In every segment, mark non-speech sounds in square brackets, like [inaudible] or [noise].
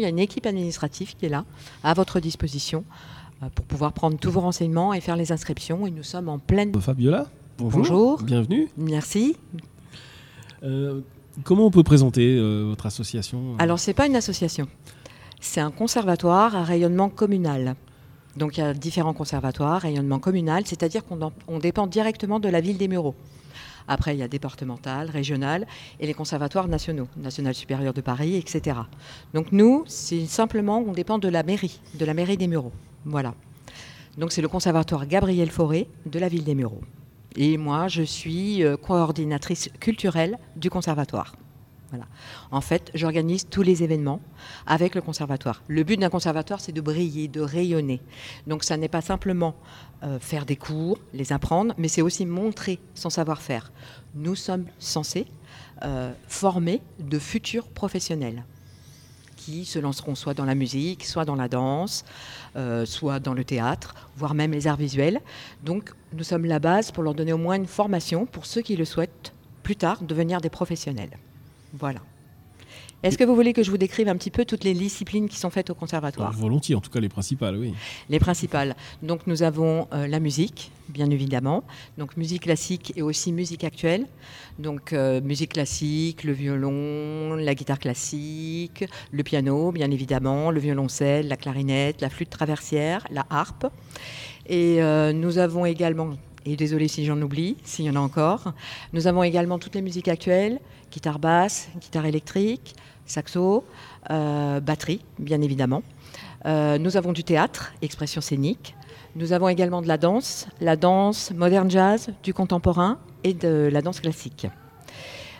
Il y a une équipe administrative qui est là, à votre disposition, euh, pour pouvoir prendre tous vos renseignements et faire les inscriptions. Et nous sommes en pleine... Fabiola, bonjour. Bonjour. Bienvenue. Merci. Euh, comment on peut présenter euh, votre association Alors, ce n'est pas une association. C'est un conservatoire à rayonnement communal. Donc, il y a différents conservatoires, rayonnement communal, c'est-à-dire qu'on en- on dépend directement de la ville des Mureaux. Après, il y a départemental, régional et les conservatoires nationaux, National supérieur de Paris, etc. Donc nous, c'est simplement, on dépend de la mairie, de la mairie des Mureaux. Voilà. Donc c'est le conservatoire Gabriel Fauré de la ville des Mureaux. Et moi, je suis euh, coordinatrice culturelle du conservatoire. En fait, j'organise tous les événements avec le conservatoire. Le but d'un conservatoire, c'est de briller, de rayonner. Donc, ça n'est pas simplement euh, faire des cours, les apprendre, mais c'est aussi montrer son savoir-faire. Nous sommes censés euh, former de futurs professionnels qui se lanceront soit dans la musique, soit dans la danse, euh, soit dans le théâtre, voire même les arts visuels. Donc, nous sommes la base pour leur donner au moins une formation pour ceux qui le souhaitent plus tard devenir des professionnels. Voilà. Est-ce que vous voulez que je vous décrive un petit peu toutes les disciplines qui sont faites au conservatoire Alors, Volontiers, en tout cas les principales, oui. Les principales. Donc nous avons euh, la musique, bien évidemment. Donc musique classique et aussi musique actuelle. Donc euh, musique classique, le violon, la guitare classique, le piano, bien évidemment, le violoncelle, la clarinette, la flûte traversière, la harpe. Et euh, nous avons également, et désolé si j'en oublie, s'il y en a encore, nous avons également toutes les musiques actuelles, guitare basse, guitare électrique, saxo, euh, batterie, bien évidemment. Euh, nous avons du théâtre, expression scénique. Nous avons également de la danse, la danse moderne jazz, du contemporain et de la danse classique.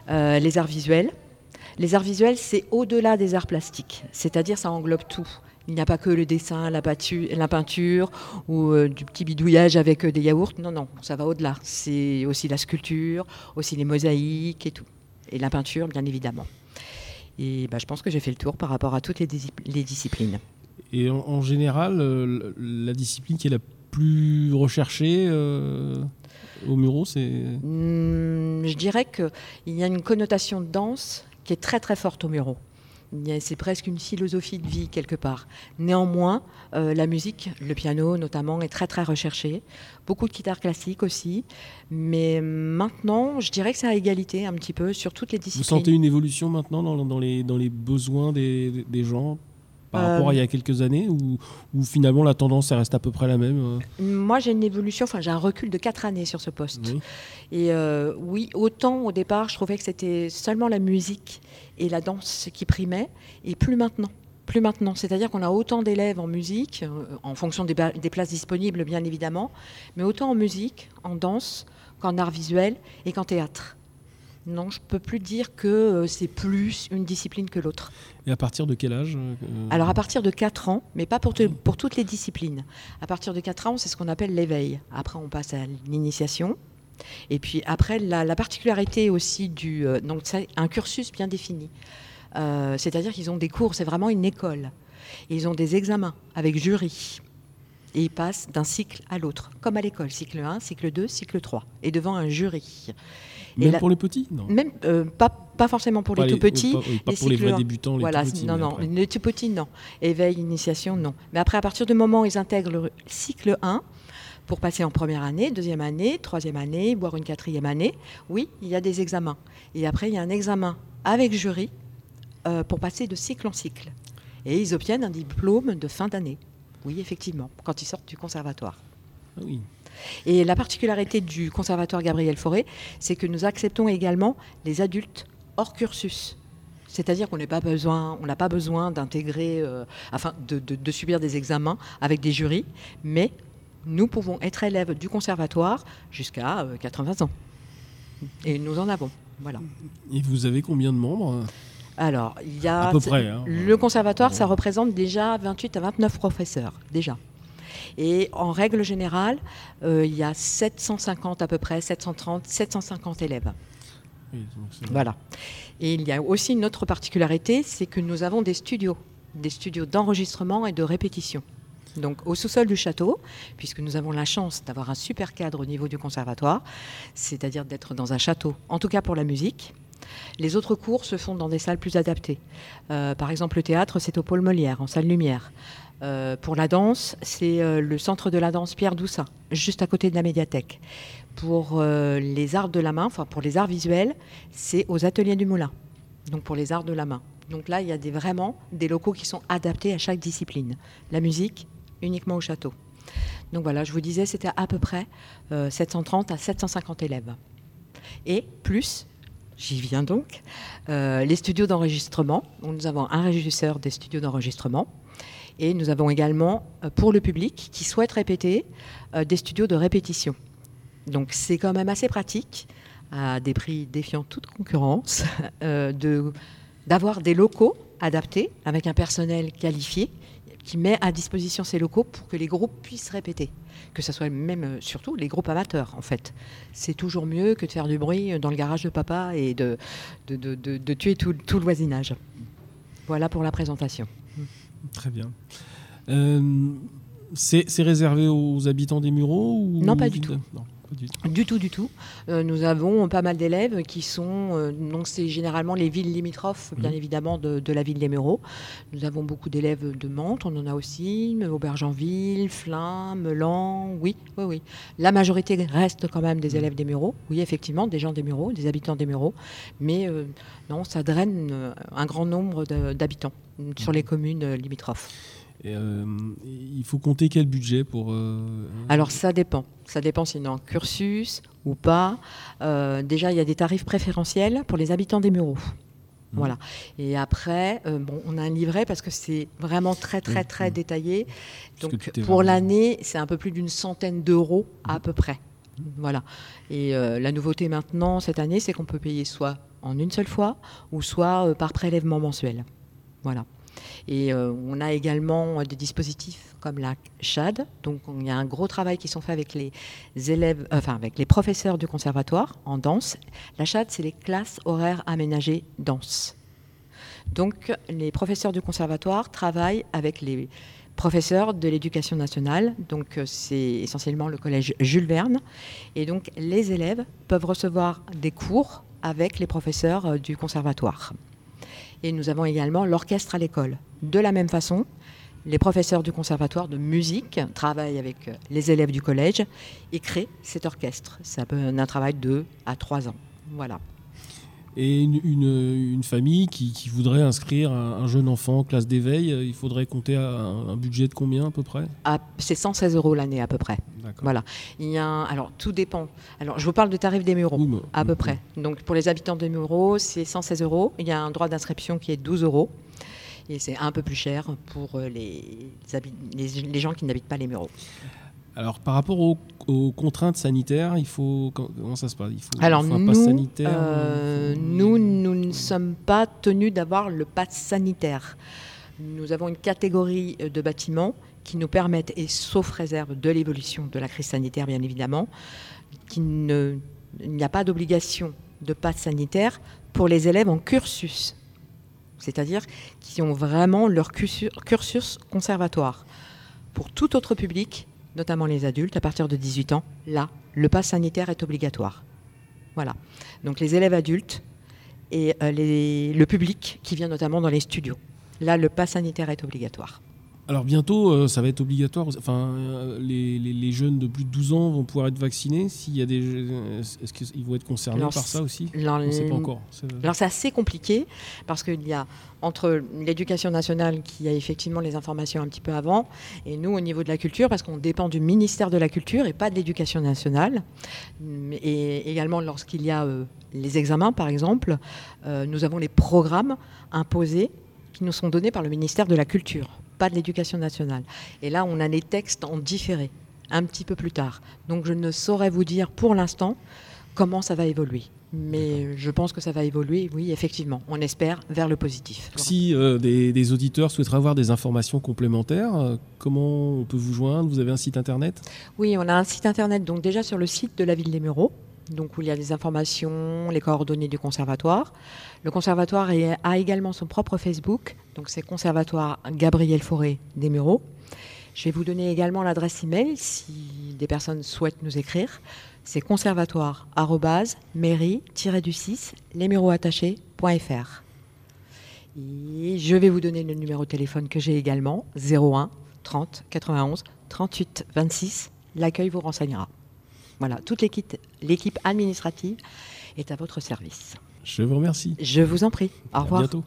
Euh, les arts visuels. Les arts visuels, c'est au-delà des arts plastiques, c'est-à-dire ça englobe tout. Il n'y a pas que le dessin, la, patu- la peinture ou euh, du petit bidouillage avec euh, des yaourts. Non, non, ça va au-delà. C'est aussi la sculpture, aussi les mosaïques et tout. Et la peinture, bien évidemment. Et bah, je pense que j'ai fait le tour par rapport à toutes les, dis- les disciplines. Et en, en général, euh, la discipline qui est la plus recherchée au Muro, c'est. Hmm, je dirais qu'il y a une connotation de danse qui est très très forte au Muro. C'est presque une philosophie de vie quelque part. Néanmoins, euh, la musique, le piano notamment, est très très recherché. Beaucoup de guitare classique aussi. Mais maintenant, je dirais que c'est à égalité un petit peu sur toutes les Vous disciplines. sentez une évolution maintenant dans, dans les, dans les besoins des, des gens? Par Euh, rapport à il y a quelques années ou, finalement la tendance elle reste à peu près la même euh Moi, j'ai une évolution, enfin j'ai un recul de 4 années sur ce poste. Oui. Et euh, oui, autant au départ, je trouvais que c'était seulement la musique et la danse qui primaient, et plus maintenant. Plus maintenant. C'est-à-dire qu'on a autant d'élèves en musique, euh, en fonction des, des places disponibles, bien évidemment, mais autant en musique, en danse, qu'en art visuel et qu'en théâtre. Non, je ne peux plus dire que euh, c'est plus une discipline que l'autre. Et à partir de quel âge euh, Alors à partir de 4 ans, mais pas pour, te- pour toutes les disciplines. À partir de 4 ans, c'est ce qu'on appelle l'éveil. Après, on passe à l'initiation. Et puis après, la, la particularité aussi du... euh, donc c'est un cursus bien défini. Euh, C'est-à-dire qu'ils ont des cours, c'est vraiment une école. Et ils ont des examens avec jury. Et ils passent d'un cycle à l'autre, comme à l'école. Cycle 1, cycle 2, cycle 3. Et devant un jury. Même pour les petits Non. Même euh, pas, pas forcément pour Pas les tout petits. Pas, pas les pour les vrais débutants, les Voilà, tout petits. non, non, après. les tout petits, non. Éveil, initiation, non. Mais après, à partir du moment où ils intègrent le cycle 1, pour passer en première année, deuxième année, troisième année, voire une quatrième année, oui, il y a des examens. Et après, il y a un examen avec jury euh, pour passer de cycle en cycle. Et ils obtiennent un diplôme de fin d'année. Oui, effectivement, quand ils sortent du conservatoire. Ah oui. Et la particularité du conservatoire Gabriel Fauré, c'est que nous acceptons également les adultes hors cursus. C'est-à-dire qu'on n'a pas besoin, on n'a pas besoin d'intégrer, euh, enfin, de, de- de subir des examens avec des jurys, mais nous pouvons être élèves du conservatoire jusqu'à euh, 80 ans. Et nous en avons. Voilà. Et vous avez combien de membres? Alors, il y a À peu près. hein. le conservatoire, ça représente déjà 28 à 29 professeurs, déjà. Et en règle générale, euh, il y a 750 à peu près, 730, 750 élèves. Oui, donc c'est- Voilà. Et il y a aussi une autre particularité, c'est que nous avons des studios, des studios d'enregistrement et de répétition. Donc au sous-sol du château, puisque nous avons la chance d'avoir un super cadre au niveau du conservatoire, c'est-à-dire d'être dans un château, en tout cas pour la musique. Les autres cours se font dans des salles plus adaptées. Euh, par exemple, le théâtre, c'est au Pôle Molière, en salle lumière. Euh, pour la danse, c'est euh, le centre de la danse Pierre Doussa, juste à côté de la médiathèque. Pour les arts de la main, enfin pour les arts visuels, c'est aux ateliers du Moulin. Donc pour les arts de la main. Donc là, il y a des, vraiment des locaux qui sont adaptés à chaque discipline. La musique, uniquement au château. Donc voilà, je vous disais, c'était à peu près 730 à 750 élèves. Et plus, J'y viens donc. Euh, les studios d'enregistrement. Nous avons un régisseur des studios d'enregistrement. Et nous avons également, euh, pour le public qui souhaite répéter, euh, des studios de répétition. Donc c'est quand même assez pratique, à des prix défiant toute concurrence, [laughs] d'avoir des locaux adaptés, avec un personnel qualifié, qui met à disposition ces locaux pour que les groupes puissent répéter que ce soit même euh, surtout les groupes amateurs en fait. C'est toujours mieux que de faire du bruit dans le garage de papa et de, de, tuer tout, le voisinage. Voilà pour la présentation. Très bien. Euh, c'est réservé aux habitants des Mureaux ou... Non, pas du tout. Du tout, du tout. Euh, nous avons pas mal d'élèves qui sont, euh, donc c'est généralement les villes limitrophes, bien mhm. évidemment, de, la ville des Mureaux. Nous avons beaucoup d'élèves de Mantes, on en a aussi, Aubergenville, Flins, Melan, oui, oui, oui. La majorité reste quand même des mhm. élèves des Mureaux, oui, effectivement, des gens des Mureaux, des habitants des Mureaux, mais euh, non, ça draine un grand nombre d'habitants sur les communes limitrophes. Euh, il faut compter quel budget pour... Euh, Alors ça dépend. Ça dépend si on cursus ou pas. Euh, déjà, il y a des tarifs préférentiels pour les habitants des Mureaux. Mmh. Voilà. Et après, bon, on a un livret parce que c'est vraiment très, très, mmh. très mmh. détaillé. Donc, pour l'année, c'est un peu plus d'une centaine d'euros à peu près. Voilà. Et la nouveauté maintenant, cette année, c'est qu'on peut payer soit en une seule fois ou soit par prélèvement mensuel. Voilà. Et euh, on a également des dispositifs comme la CHAD. Donc il y a un gros travail qui sont faits avec les élèves, euh, enfin avec les professeurs du conservatoire en danse. La CHAD, c'est les classes horaires aménagées danse. Donc les professeurs du conservatoire travaillent avec les professeurs de l'éducation nationale, donc euh, c'est essentiellement le collège Jules Verne, et donc les élèves peuvent recevoir des cours avec les professeurs du conservatoire. Et nous avons également l'orchestre à l'école. De la même façon, les professeurs du conservatoire de musique travaillent avec les élèves du collège et créent cet orchestre. Ça peut un travail de 2 à 3 ans. Voilà et une, famille qui, voudrait inscrire un, jeune enfant en classe d'éveil, euh, il faudrait compter un, budget de combien à peu près? C'est 116 euros l'année à peu près. Voilà. Il y a alors tout dépend. Alors je vous parle de tarif des Mureaux à peu près. Donc pour les habitants des Mureaux, c'est 116 euros. Il y a un droit d'inscription qui est 12 euros. Et c'est un peu plus cher pour euh, les, les gens qui n'habitent pas les Mureaux. Alors, par rapport aux, contraintes sanitaires, il faut comment ça se passe? Il faut, Alors un nous, sanitaire. Euh, nous, nous ne sommes pas tenus d'avoir le pass sanitaire. Nous avons une catégorie de bâtiments qui nous permettent, et sauf réserve de l'évolution de la crise sanitaire, bien évidemment, qu'il n'y a pas d'obligation de pass sanitaire pour les élèves en cursus, c'est-à-dire qui ont vraiment leur cursus conservatoire. Pour tout autre public, notamment les adultes, à partir de 18 ans, là, le pass sanitaire est obligatoire. Voilà. Donc les élèves adultes et euh, le public qui vient notamment dans les studios. Là, le pass sanitaire est obligatoire. Alors bientôt, euh, ça va être obligatoire. Enfin, euh, les, jeunes de plus de 12 ans vont pouvoir être vaccinés. S'il y a des, est-ce qu'ils vont être concernés par ça aussi? On ne sait pas encore. Alors c'est assez compliqué parce qu'il y a entre l'éducation nationale qui a effectivement les informations un petit peu avant et nous au niveau de la culture parce qu'on dépend du ministère de la culture et pas de l'éducation nationale. Et également lorsqu'il y a euh, les examens par exemple, nous avons les programmes imposés qui nous sont donnés par le ministère de la culture pas de l'éducation nationale. Et là, on a les textes en différé, un petit peu plus tard. Donc je ne saurais vous dire pour l'instant comment ça va évoluer. Mais je pense que ça va évoluer, oui, effectivement. On espère vers le positif. Si euh, des, auditeurs souhaiteraient avoir des informations complémentaires, euh, comment on peut vous joindre? Vous avez un site internet? Oui, on a un site internet, donc déjà sur le site de la ville des Mureaux, donc où il y a des informations, les coordonnées du conservatoire. Le conservatoire a également son propre Facebook, donc c'est Conservatoire Gabriel Fauré des Mureaux. Je vais vous donner également l'adresse email si des personnes souhaitent nous écrire. C'est conservatoire mairie-du-6 lesmuroattachés.fr. Et je vais vous donner le numéro de téléphone que j'ai également 01 30 91 38 26. L'accueil vous renseignera. Voilà, toute l'équipe administrative est à votre service. Je vous remercie. Je vous en prie. Au revoir. À bientôt.